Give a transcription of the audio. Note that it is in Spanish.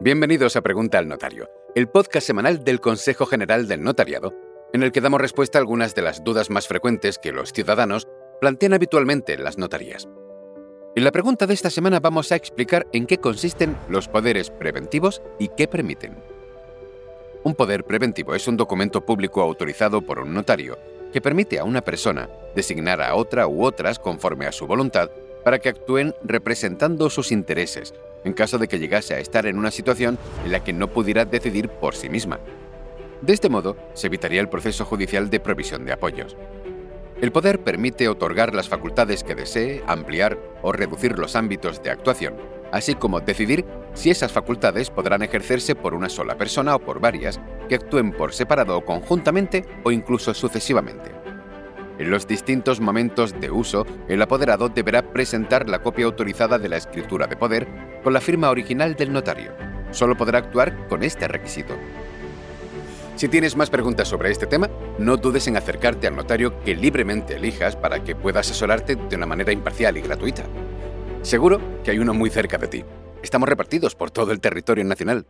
Bienvenidos a Pregunta al Notario, el podcast semanal del Consejo General del Notariado, en el que damos respuesta a algunas de las dudas más frecuentes que los ciudadanos plantean habitualmente en las notarías. En la pregunta de esta semana vamos a explicar en qué consisten los poderes preventivos y qué permiten. Un poder preventivo es un documento público autorizado por un notario que permite a una persona designar a otra u otras conforme a su voluntad para que actúen representando sus intereses en caso de que llegase a estar en una situación en la que no pudiera decidir por sí misma. De este modo, se evitaría el proceso judicial de provisión de apoyos. El poder permite otorgar las facultades que desee, ampliar o reducir los ámbitos de actuación, así como decidir si esas facultades podrán ejercerse por una sola persona o por varias, que actúen por separado o conjuntamente o incluso sucesivamente. En los distintos momentos de uso, el apoderado deberá presentar la copia autorizada de la escritura de poder con la firma original del notario. Solo podrá actuar con este requisito. Si tienes más preguntas sobre este tema, no dudes en acercarte al notario que libremente elijas para que pueda asesorarte de una manera imparcial y gratuita. Seguro que hay uno muy cerca de ti. Estamos repartidos por todo el territorio nacional.